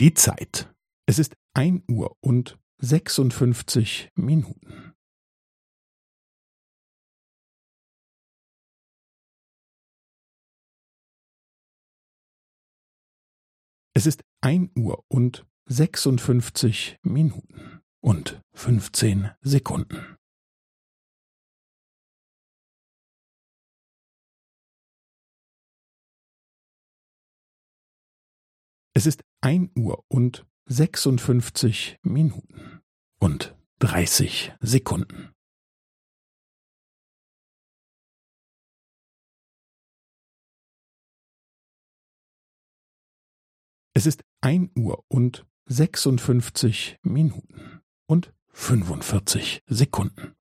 Die Zeit. Es ist ein Uhr und sechsundfünfzig Minuten. Es ist ein Uhr und sechsundfünfzig Minuten und fünfzehn Sekunden. Es ist ein Uhr und sechsundfünfzig Minuten und dreißig Sekunden. Es ist ein Uhr und sechsundfünfzig Minuten und fünfundvierzig Sekunden.